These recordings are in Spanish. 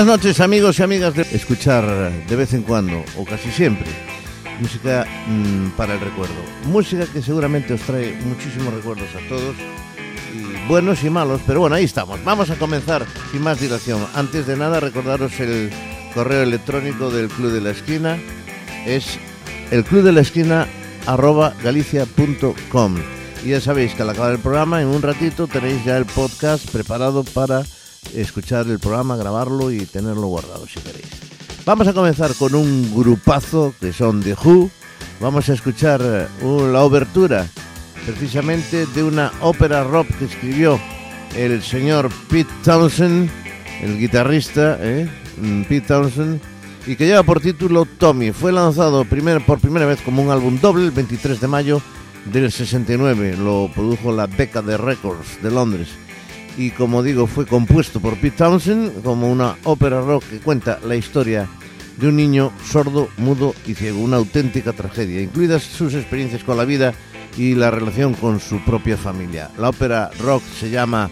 Buenas noches amigos y amigas de escuchar de vez en cuando, o casi siempre, música mmm, para el recuerdo. Música que seguramente os trae muchísimos recuerdos a todos, y buenos y malos, pero bueno, ahí estamos. Vamos a comenzar sin más dilación. Antes de nada, recordaros el correo electrónico del Club de la Esquina, es el club de la esquina arroba galicia.com. Y ya sabéis que al acabar el programa, en un ratito tenéis ya el podcast preparado para escuchar el programa, grabarlo y tenerlo guardado si queréis. Vamos a comenzar con un grupazo que son The Who. Vamos a escuchar uh, la obertura precisamente de una ópera rock que escribió el señor Pete Townsend, el guitarrista, ¿eh? Pete Townsend, y que lleva por título Tommy. Fue lanzado primer, por primera vez como un álbum doble el 23 de mayo del 69. Lo produjo la Decade Records de Londres y como digo fue compuesto por Pete Townsend como una ópera rock que cuenta la historia de un niño sordo, mudo y ciego, una auténtica tragedia, incluidas sus experiencias con la vida y la relación con su propia familia. La ópera rock se llama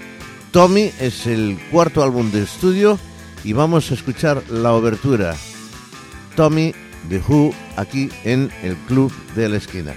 Tommy, es el cuarto álbum de estudio y vamos a escuchar la obertura Tommy de Who aquí en el Club de la Esquina.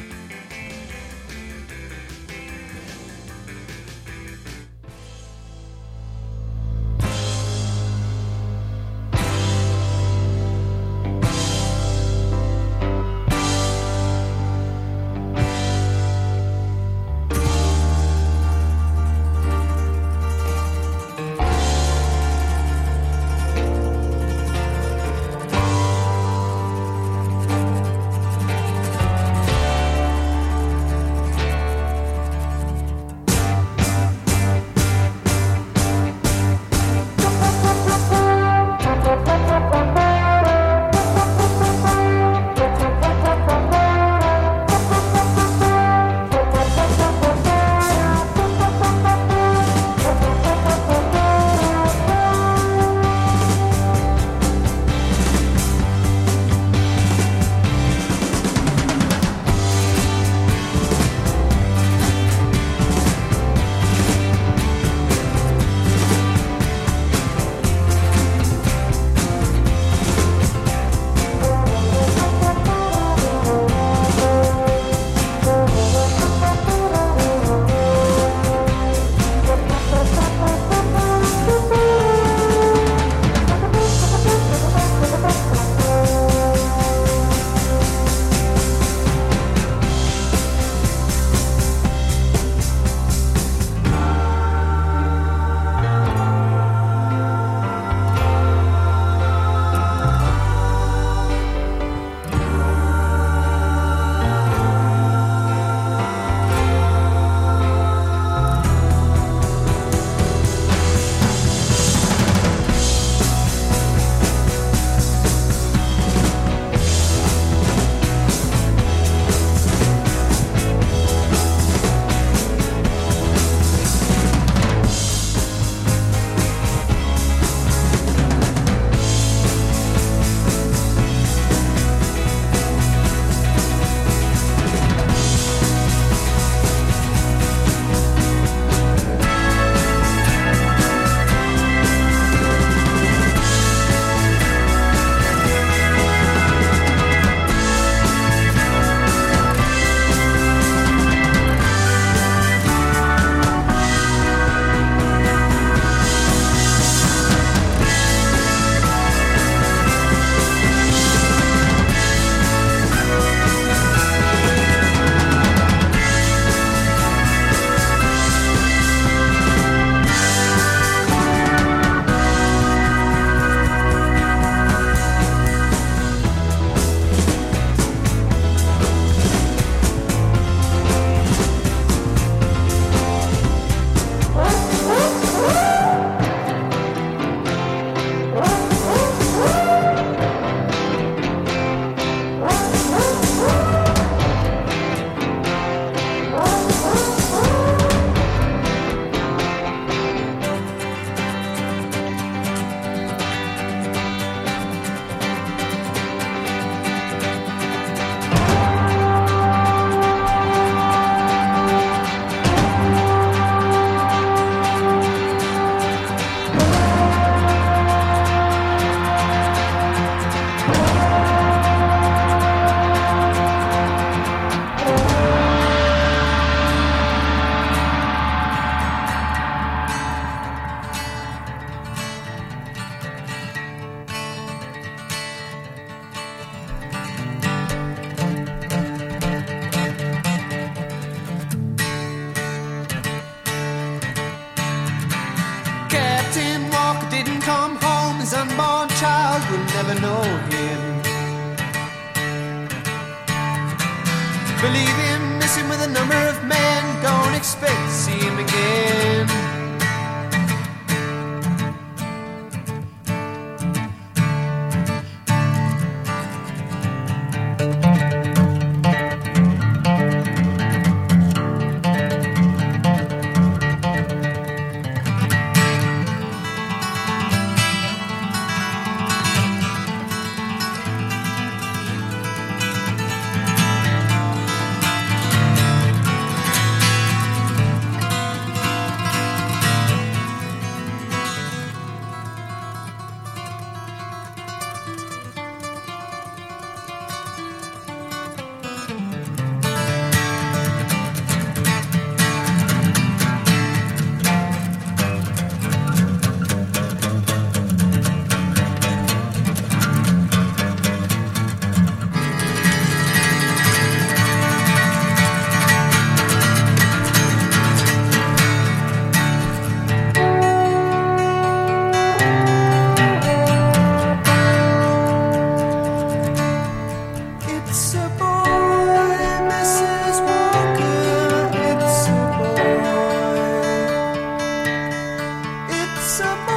somebody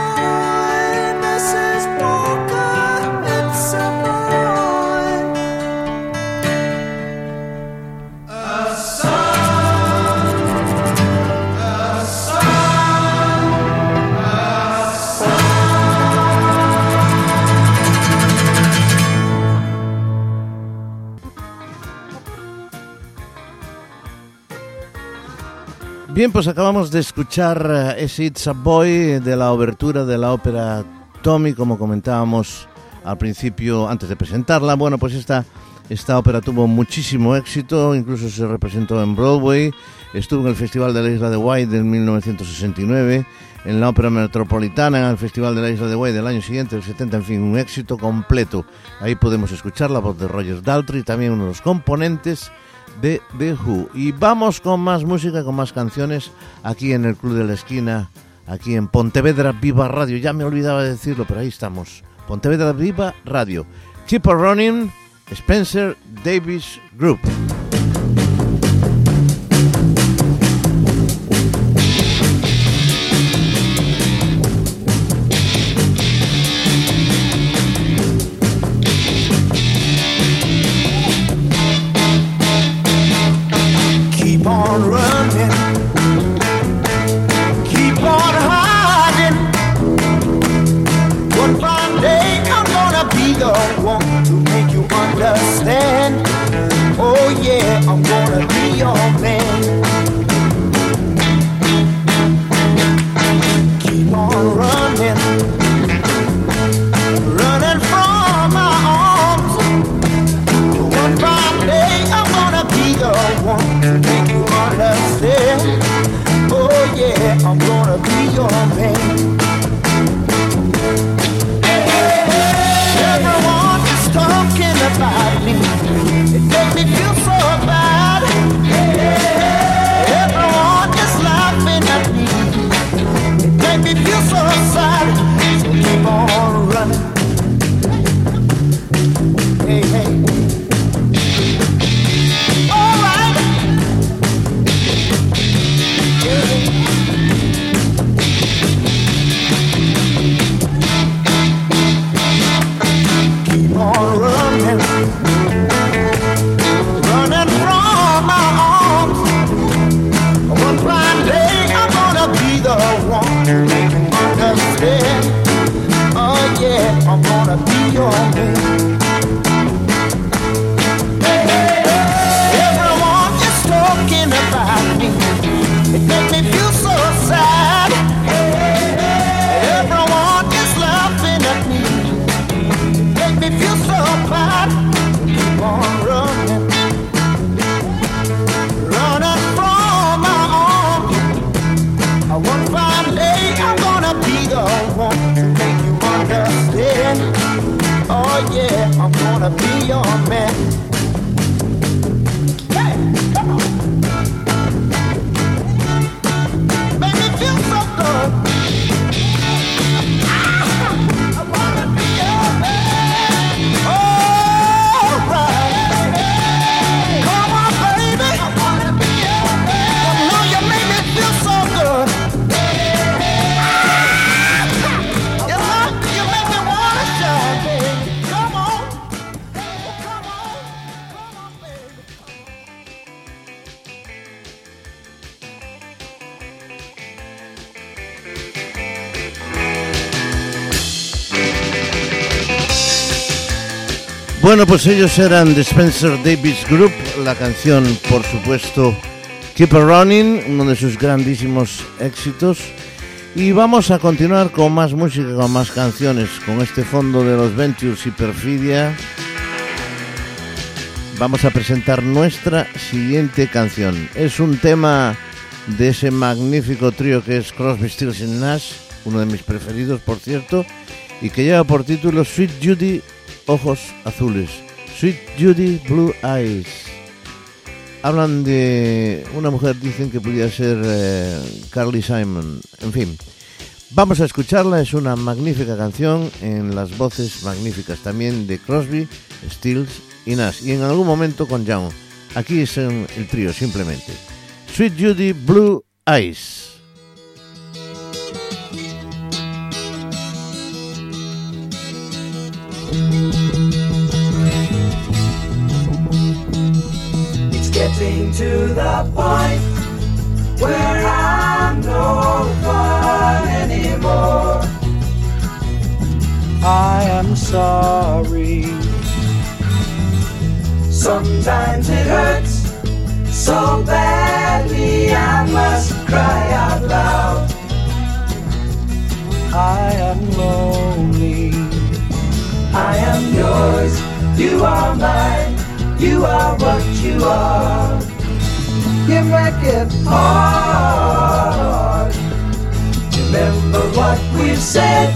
Bien, pues acabamos de escuchar eh, ese It's a Boy de la obertura de la ópera Tommy, como comentábamos al principio, antes de presentarla. Bueno, pues esta, esta ópera tuvo muchísimo éxito, incluso se representó en Broadway, estuvo en el Festival de la Isla de White en 1969, en la Ópera Metropolitana, en el Festival de la Isla de White del año siguiente, el 70, en fin, un éxito completo. Ahí podemos escuchar la voz de Roger Daltrey, también uno de los componentes de The Who. Y vamos con más música, con más canciones aquí en el Club de la Esquina, aquí en Pontevedra Viva Radio. Ya me olvidaba de decirlo, pero ahí estamos. Pontevedra Viva Radio. Keep Running, Spencer Davis Group. Bueno, pues ellos eran The Spencer Davis Group, la canción, por supuesto, Keep It Running, uno de sus grandísimos éxitos. Y vamos a continuar con más música, con más canciones, con este fondo de los Ventures y Perfidia. Vamos a presentar nuestra siguiente canción. Es un tema de ese magnífico trío que es Crosby, Stills Nash, uno de mis preferidos, por cierto, y que lleva por título Sweet Judy Ojos Azules. Sweet Judy Blue Eyes. Hablan de una mujer, dicen que podría ser eh, Carly Simon. En fin, vamos a escucharla. Es una magnífica canción en las voces magníficas también de Crosby, Stills y Nash. Y en algún momento con Young. Aquí es el trío, simplemente. Sweet Judy Blue Eyes. Getting to the point where I'm no fun anymore. I am sorry. Sometimes it hurts so badly I must cry out loud. I am lonely. I am yours. You are mine. You are what you are. You make it hard. Remember what we've said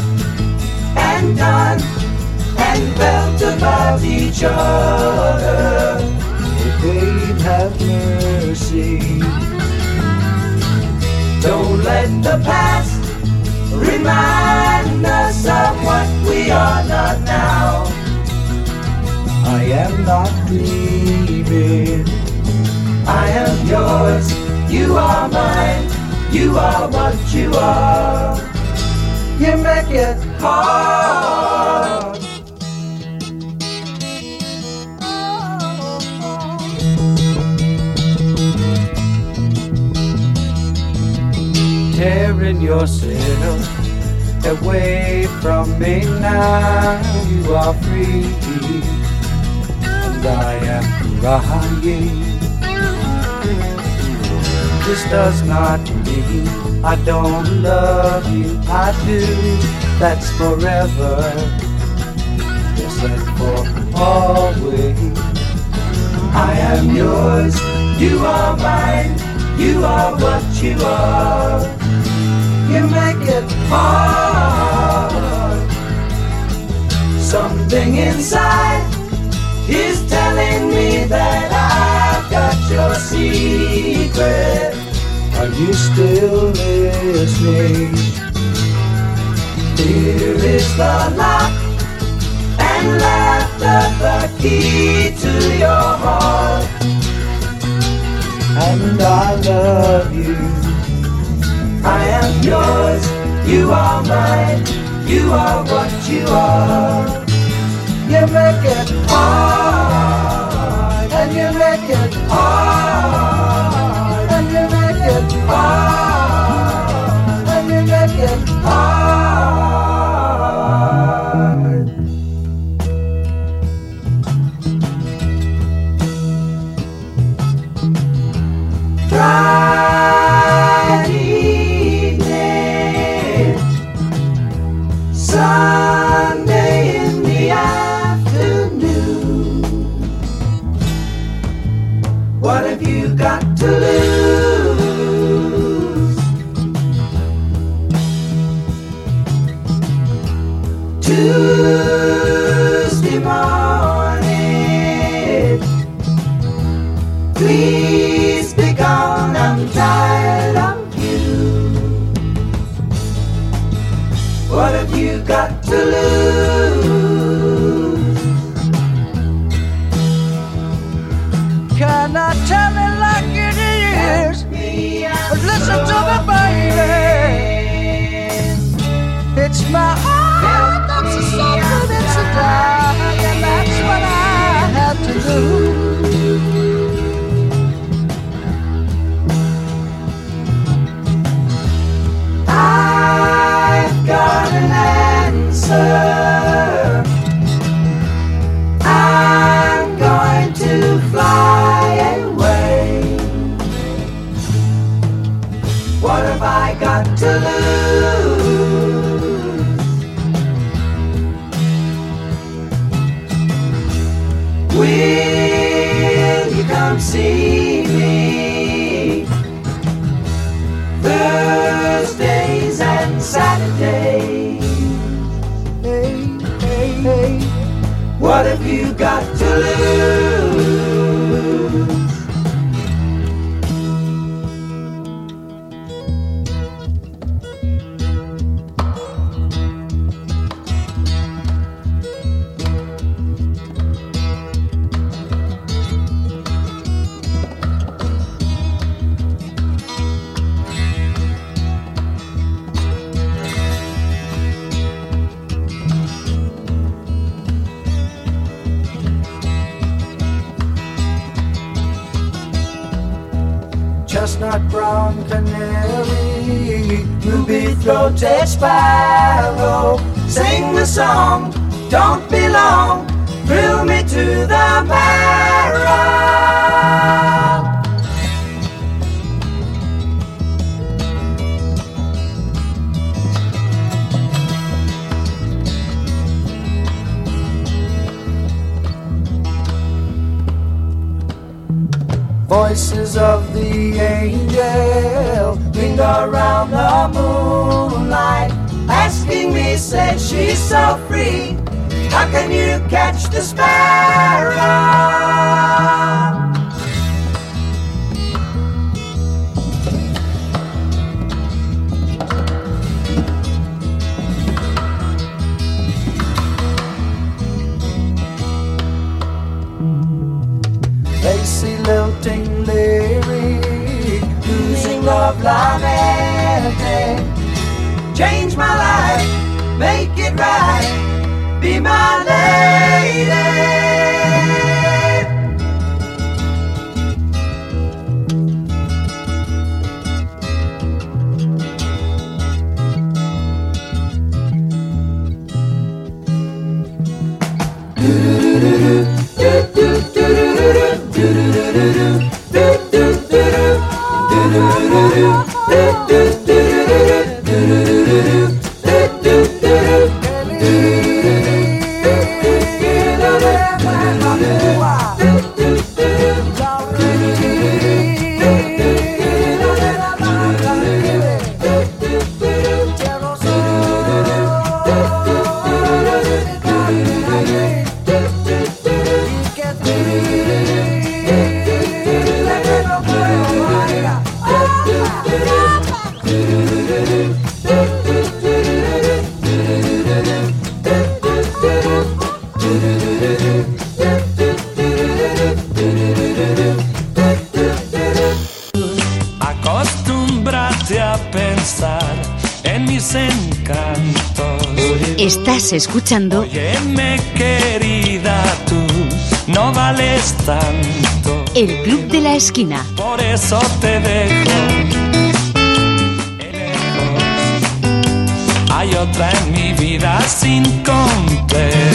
and done and felt about each other. Oh, babe, have mercy. Don't let the past remind us of what we are not now. I am not leaving. I am yours. You are mine. You are what you are. You make it hard. Tearing yourself away from me now. You are free and I am crying. This does not mean I don't love you. I do. That's forever. Yes, and for always. I am yours. You are mine. You are what you are. You make it hard. Something inside is telling me that I've got your secret. Are you still listening? Here is the lock and laughter, the key to your heart. And I love you. Yours, you are mine, you are what you are. You make it hard, and you make it hard, I'm going to fly away. What have I got to lose? Will you come see me? Thursdays and Saturdays. What have you got to lose? On canary. Ruby throated sparrow, sing the song, don't be long, thrill me to the marrow. Voices of the angels ring around the moonlight, asking me, said she's so free. How can you catch the sparrow? Blimey. Change my life, make it right, be my lady. escuchando. Óyeme, querida, tú no vales tanto. El Club de la Esquina. Por eso te dejo. Hay otra en mi vida sin complejo.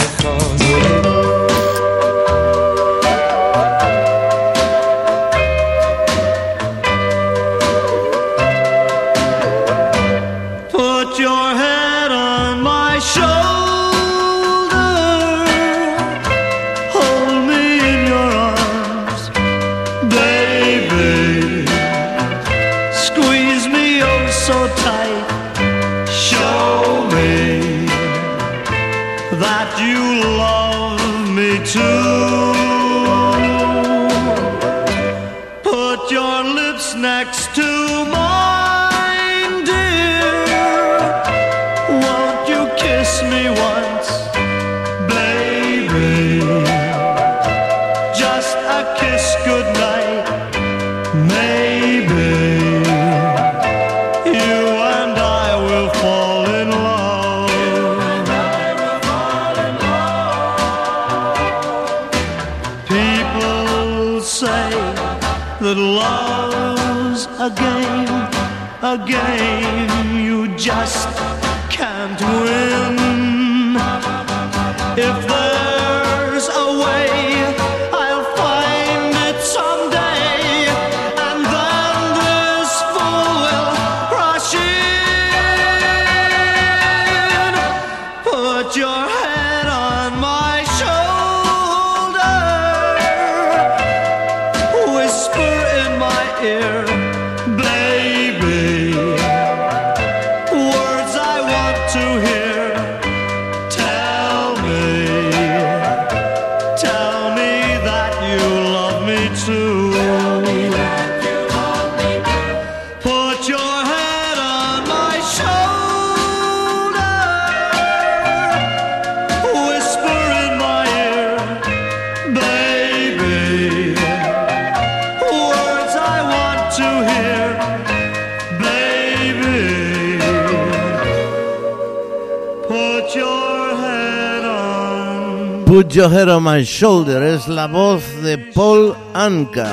Put Your Head on My Shoulder es la voz de Paul Anka,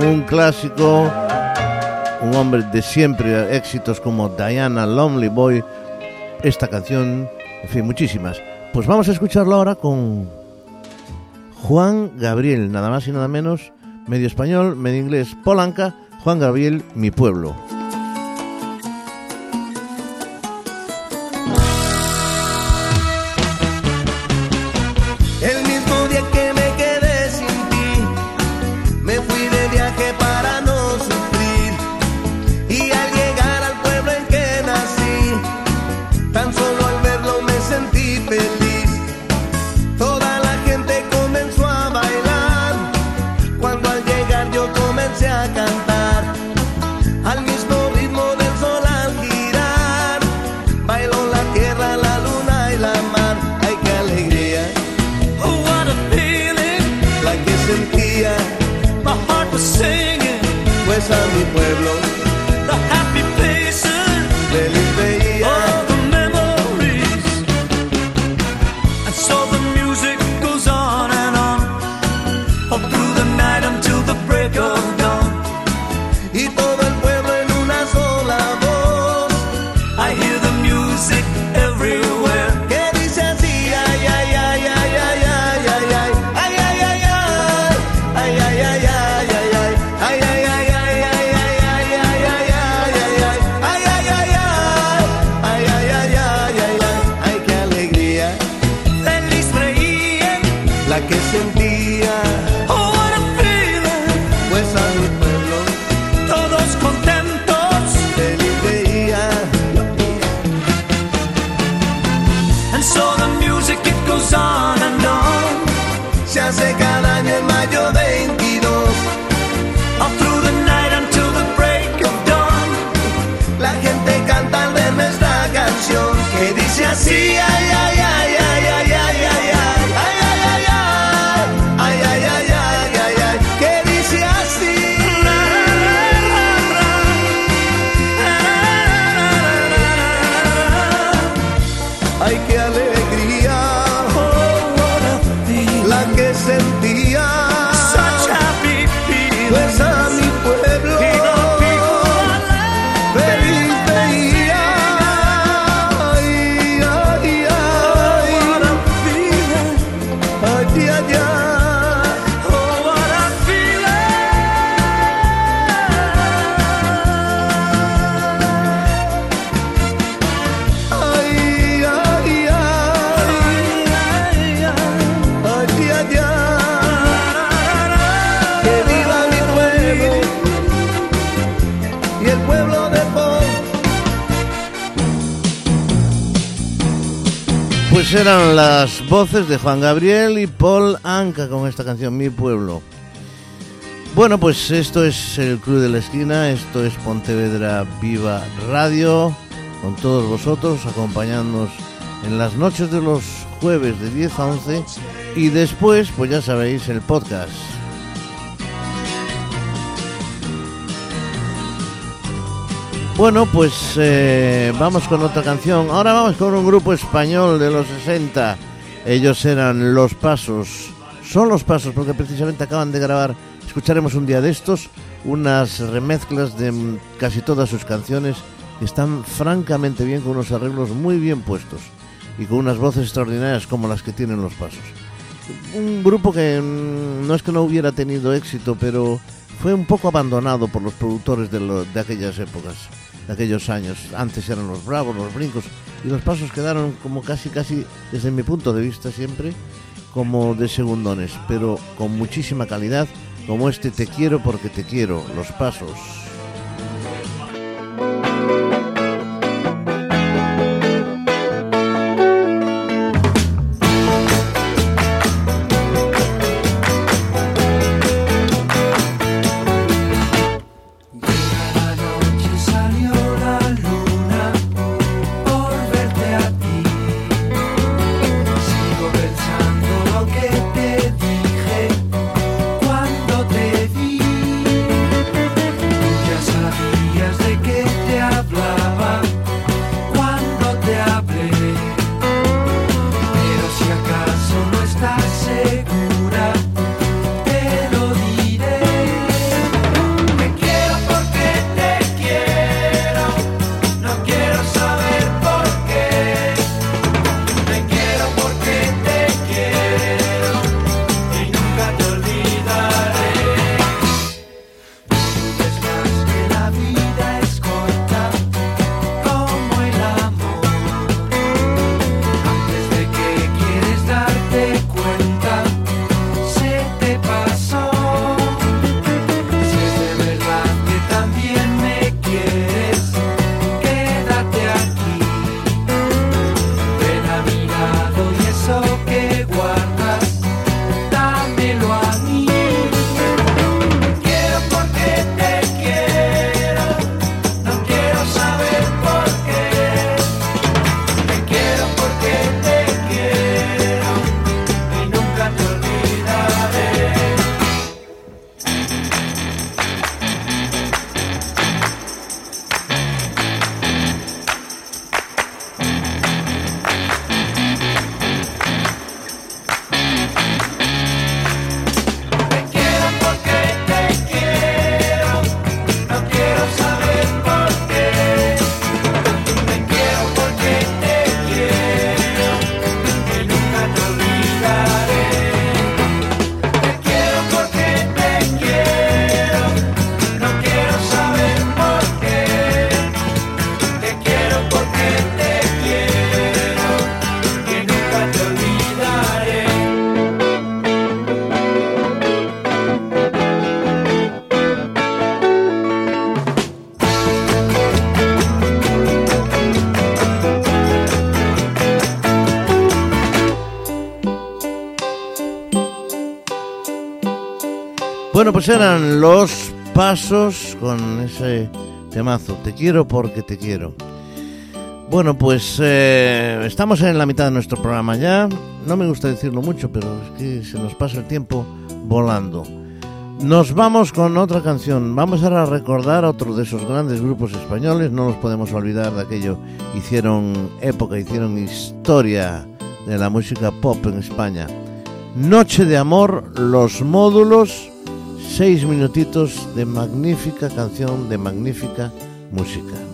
un clásico, un hombre de siempre, éxitos como Diana, Lonely Boy, esta canción, en fin, muchísimas. Pues vamos a escucharlo ahora con Juan Gabriel, nada más y nada menos, medio español, medio inglés, Paul Anka, Juan Gabriel, mi pueblo. Eran las voces de Juan Gabriel y Paul Anka con esta canción Mi Pueblo. Bueno, pues esto es el Club de la Esquina, esto es Pontevedra Viva Radio, con todos vosotros, acompañándonos en las noches de los jueves de 10 a 11 y después, pues ya sabéis, el podcast. Bueno, pues eh, vamos con otra canción. Ahora vamos con un grupo español de los 60. Ellos eran Los Pasos. Son Los Pasos porque precisamente acaban de grabar, escucharemos un día de estos, unas remezclas de casi todas sus canciones que están francamente bien, con unos arreglos muy bien puestos y con unas voces extraordinarias como las que tienen Los Pasos. Un grupo que mm, no es que no hubiera tenido éxito, pero fue un poco abandonado por los productores de aquellas épocas, de aquellos años. Antes eran los Bravos, los Brincos, y los Pasos quedaron como casi, casi, desde mi punto de vista siempre, como de segundones, pero con muchísima calidad, como este Te quiero porque te quiero, Los Pasos. Bueno, pues eran los pasos con ese temazo. Te quiero porque te quiero. Bueno, pues eh, estamos en la mitad de nuestro programa ya. No me gusta decirlo mucho, pero es que se nos pasa el tiempo volando. Nos vamos con otra canción. Vamos ahora a recordar a otro de esos grandes grupos españoles. No nos podemos olvidar de aquello. Hicieron época, hicieron historia de la música pop en España. Noche de Amor, Los Módulos, seis minutitos de magnífica canción, de magnífica música.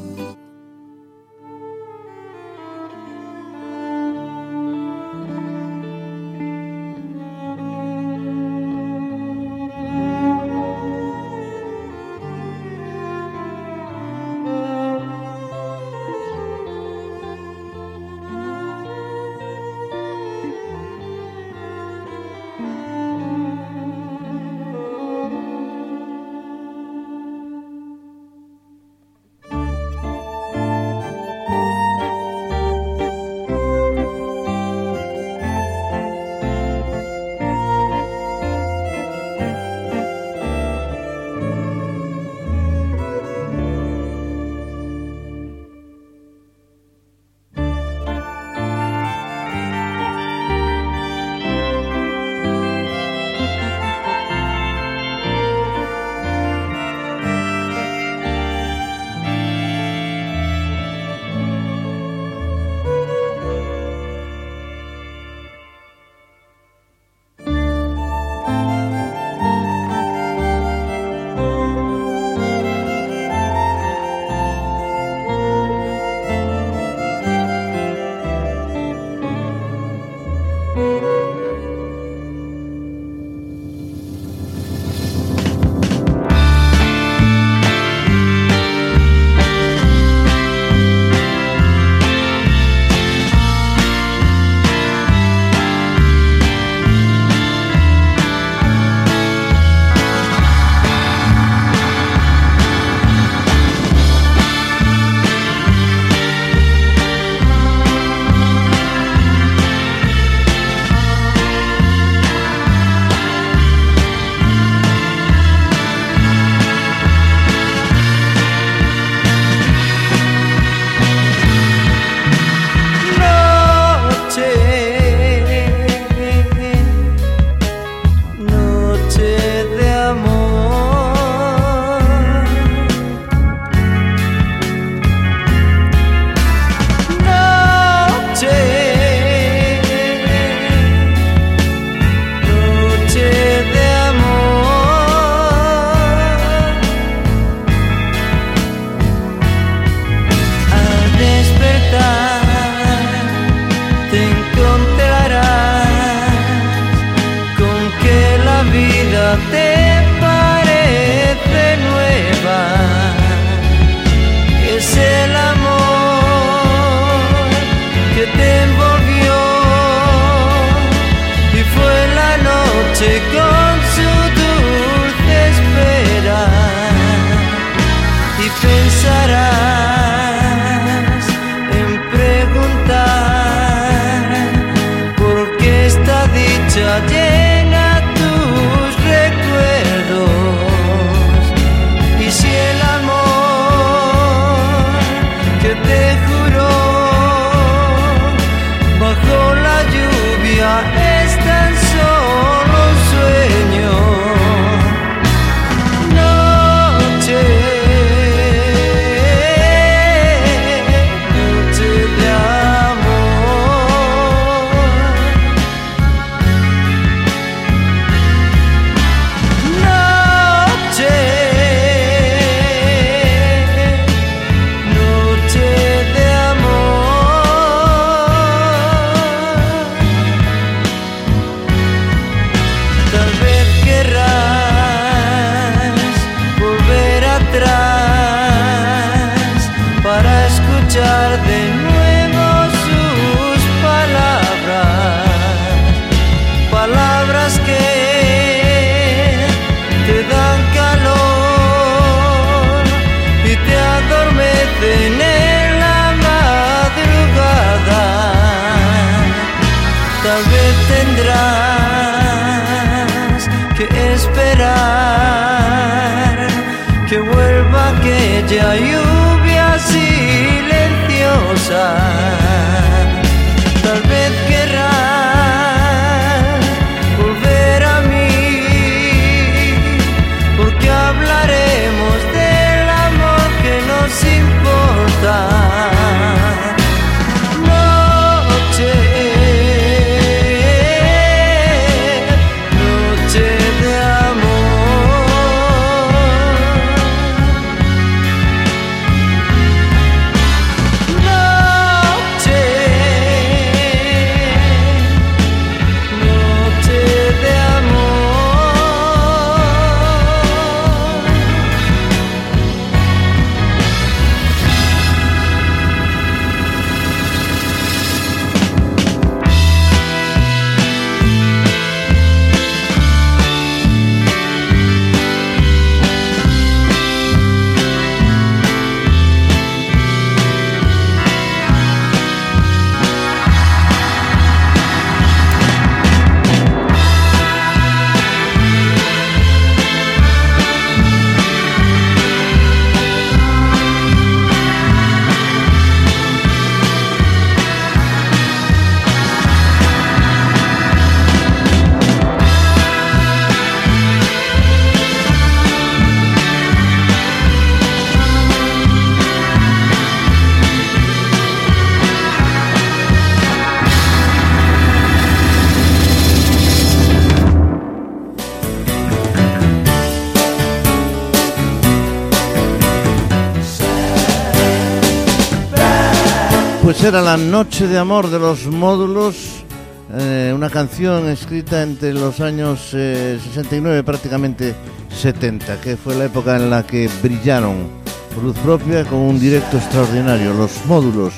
Era la noche de amor de los módulos, eh, una canción escrita entre los años eh, 69 prácticamente 70, que fue la época en la que brillaron por luz propia con un directo extraordinario, los módulos,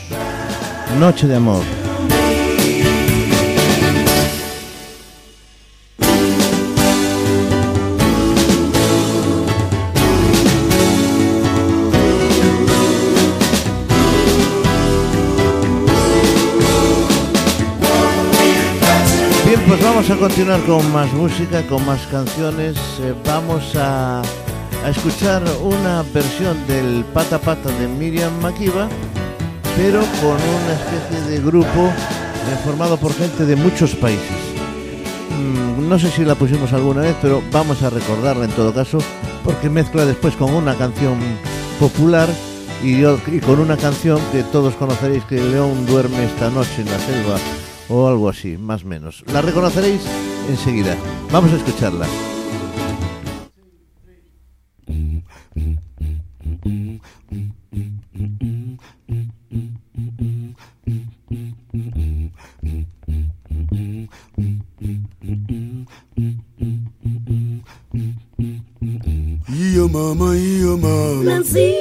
Noche de amor. Vamos a continuar con más música, con más canciones. Eh, vamos a, escuchar una versión del Pata Pata de Miriam Makiba, pero con una especie de grupo formado por gente de muchos países. Mm, no sé si la pusimos alguna vez, pero vamos a recordarla en todo caso, porque mezcla después con una canción popular y, y con una canción que todos conoceréis que León duerme esta noche en la selva o algo así, más o menos. La reconoceréis enseguida. Vamos a escucharla. Yeah, mama, yeah, mama. Nancy,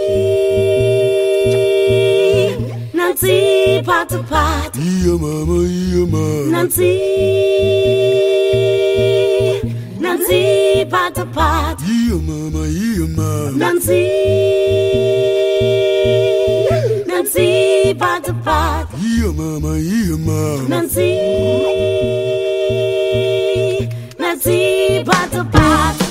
Nancy, pot to pot. Yeah, mama, yeah, mama. Nancy, Nancy, pot to pot. Yeah, mama, yeah, mama. Nancy, Nancy, pot to pot. Yeah, mama, yeah, mama. Nancy, Nancy, pot to pot.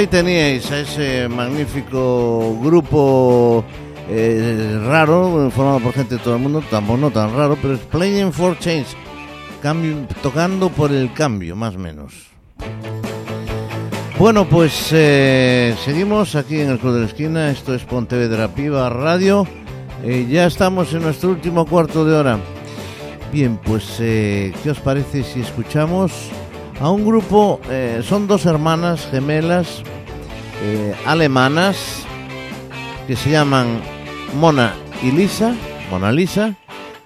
Ahí teníais a ese magnífico grupo eh, raro, formado por gente de todo el mundo, tampoco no tan raro, pero es Playing for Change, cambio- tocando por el cambio, más o menos. Bueno, pues eh, seguimos aquí en el Club de la Esquina, esto es Pontevedra Piva Radio, Eh, ya estamos en nuestro último cuarto de hora. Bien, pues ¿qué os parece si escuchamos a un grupo, eh, son dos hermanas gemelas eh, alemanas que se llaman Mona y Lisa, Mona Lisa,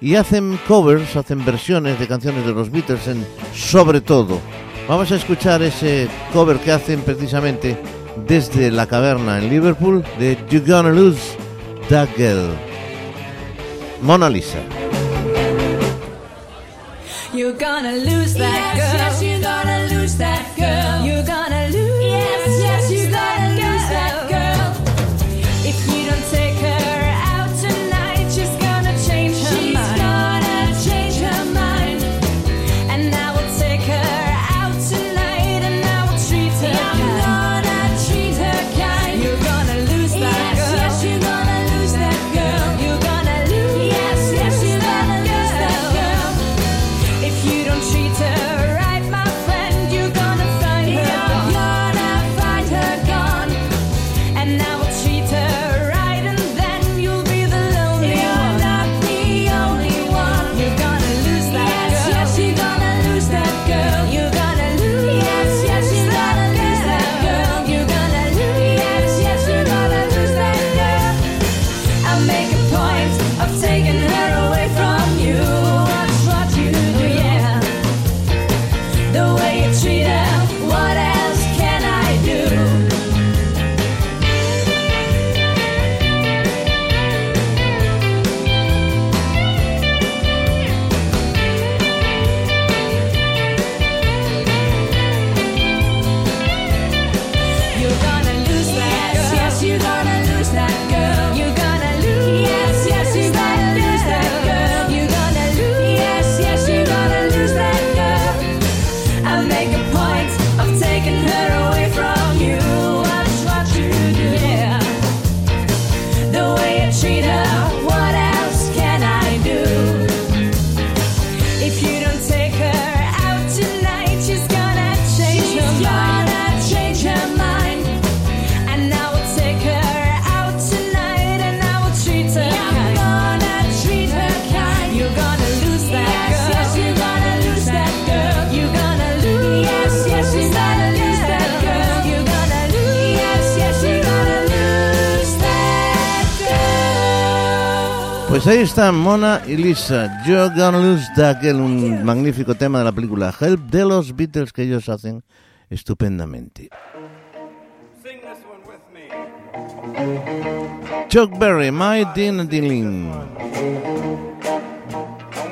y hacen covers, hacen versiones de canciones de los Beatles en sobre todo. Vamos a escuchar ese cover que hacen precisamente desde la caverna en Liverpool de You're Gonna Lose That Girl. Mona Lisa. You're gonna lose that Yes, girl. yes, you're gonna lose that girl. You're gonna Pues ahí están Mona y Lisa. You're gonna lose that girl, un magnífico tema de la película Help de los Beatles que ellos hacen estupendamente. Sing this one with me. Chuck Berry, My Ding Ding. I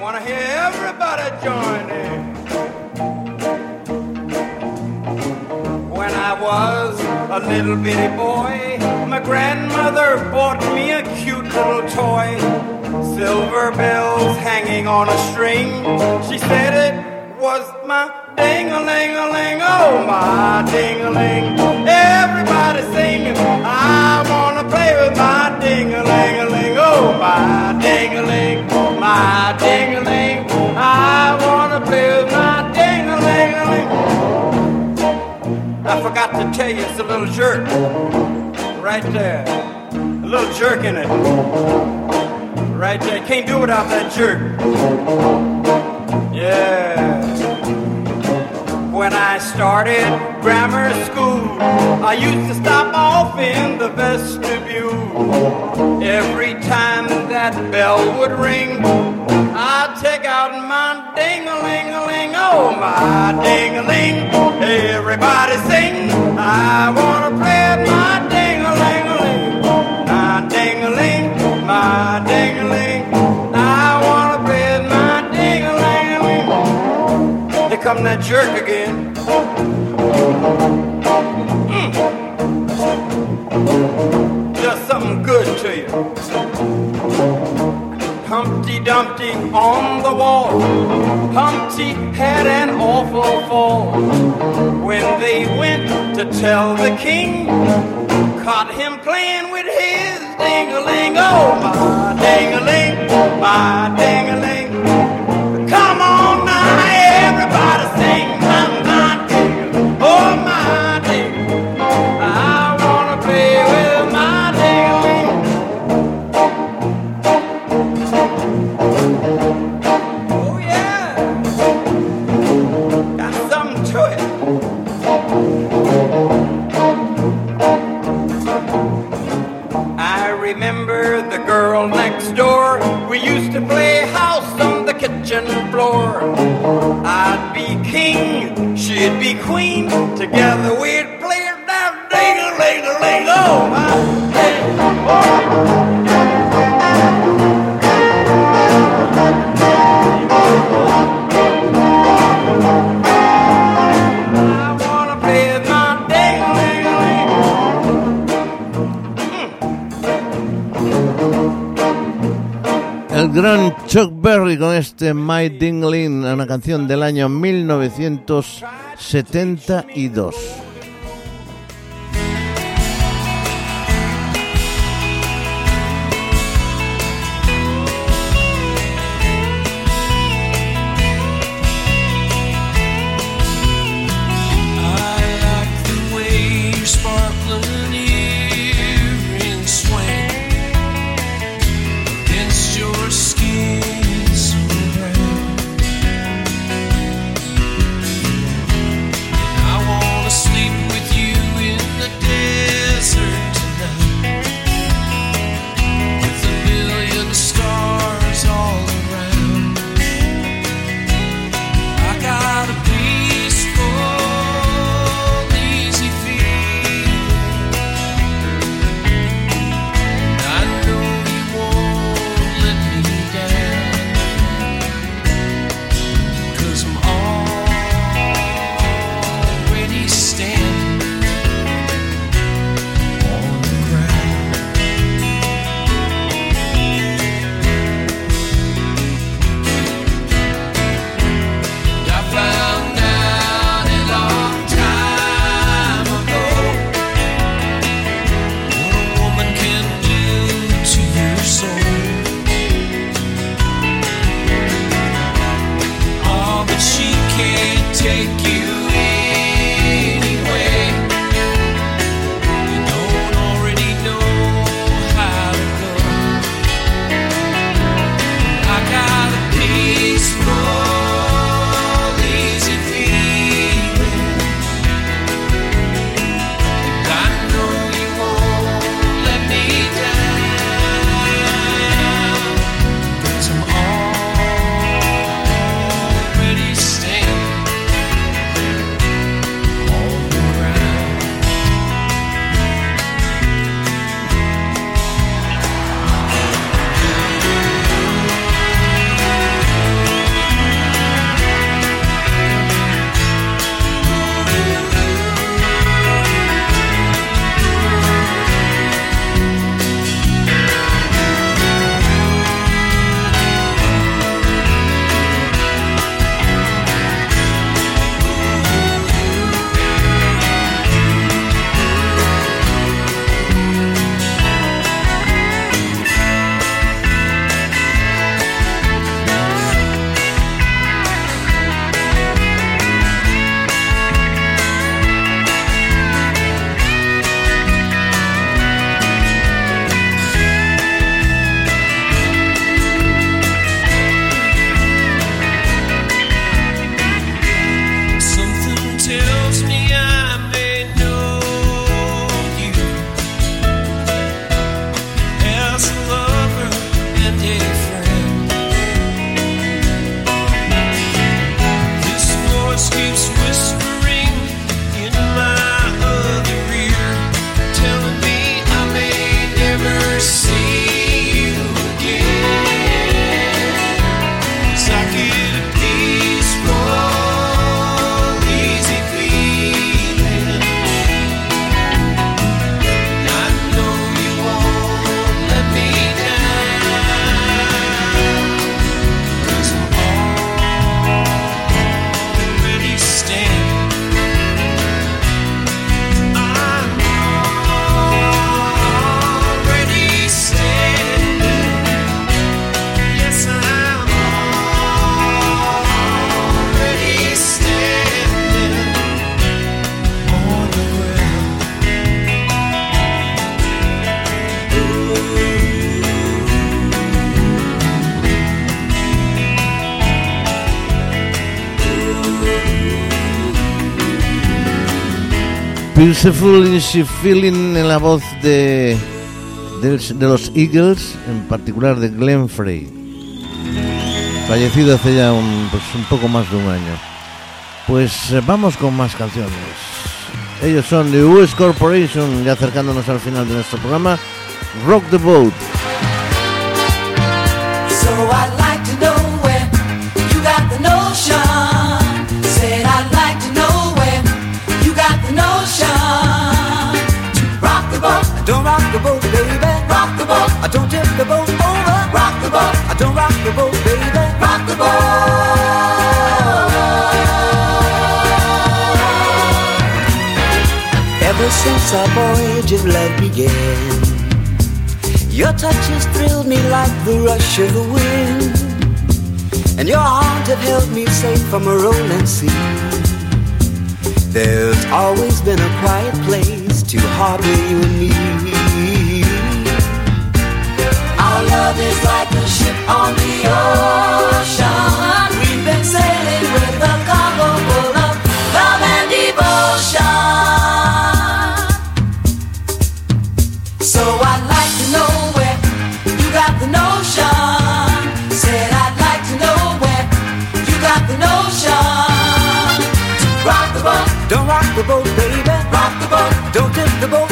want to hear everybody join in. When I was a little bitty boy, my grandmother bought me a cute little toy. Silver bells hanging on a string. She said it was my ding-a-ling-a-ling, oh my ding-a-ling. Everybody singing, I wanna play with my ding-a-ling-a-ling, oh my ding-a-ling, my ding-a-ling. I wanna play with my ding-a-ling-a-ling. I forgot to tell you, it's a little jerk. Right there. A little jerk in it. Right there. Can't do without that jerk. Yeah. When I started grammar school, I used to stop off in the vestibule. Every time that bell would ring, I'd take out my ding-a-ling-a-ling, oh my ding-a-ling. Everybody sing, I wanna play my ding-a-ling-a-ling, my ding-a-ling. I wanna my. Here come that jerk again. Mm. Does something good to you. Humpty Dumpty on the wall. Humpty had an awful fall. When they went to tell the king, caught him playing with his ding-a-ling. Oh, my ding-a-ling, my ding-a-ling. The girl next door. We used to play house on the kitchen floor. I'd be king, she'd be queen. Together we'd play down, ding a ling a ling. Oh my ding. I oh. Gran Chuck Berry con este My Dingling, una canción del año 1972. Beautiful is She Feeling en la voz de, de, de los Eagles, en particular de Glenn Frey, fallecido hace ya un, pues, un poco más de un año. Pues eh, vamos con más canciones. Ellos son The US Corporation, ya acercándonos al final de nuestro programa. Rock the Boat. Boat, I don't rock the boat, baby. rock the boat. Ever since our voyage of love began, your touch has thrilled me like the rush of the wind, and your arms have held me safe from a rolling sea. There's always been a quiet place to harbor you and me. Love is like a ship on the ocean. We've been sailing with a cargo full of love and devotion. So I'd like to know where you got the notion. Said I'd like to know where you got the notion. Rock the boat, Don't rock the boat, baby. rock the boat, Don't tip the boat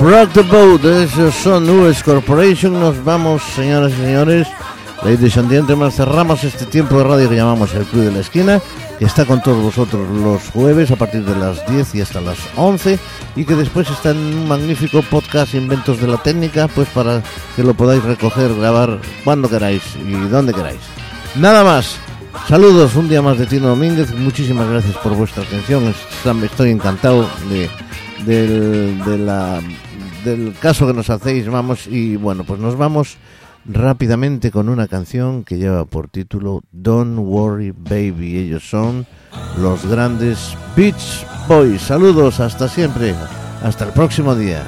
Rock the boat. Boat, esos son US Corporation. Nos vamos, señoras y señores. Ladies and gentlemen, cerramos este tiempo de radio que llamamos el Club de la Esquina, que está con todos vosotros los jueves a partir de las 10 y hasta las 11, y que después está en un magnífico podcast Inventos de la Técnica, pues para que lo podáis recoger, grabar cuando queráis y donde queráis. Nada más. Saludos, un día más de Tino Domínguez. Muchísimas gracias por vuestra atención. Estoy encantado de, del, del caso que nos hacéis. Vamos, y bueno, pues nos vamos rápidamente con una canción que lleva por título Don't Worry Baby. Ellos son los grandes Beach Boys. Saludos, hasta siempre. Hasta el próximo día.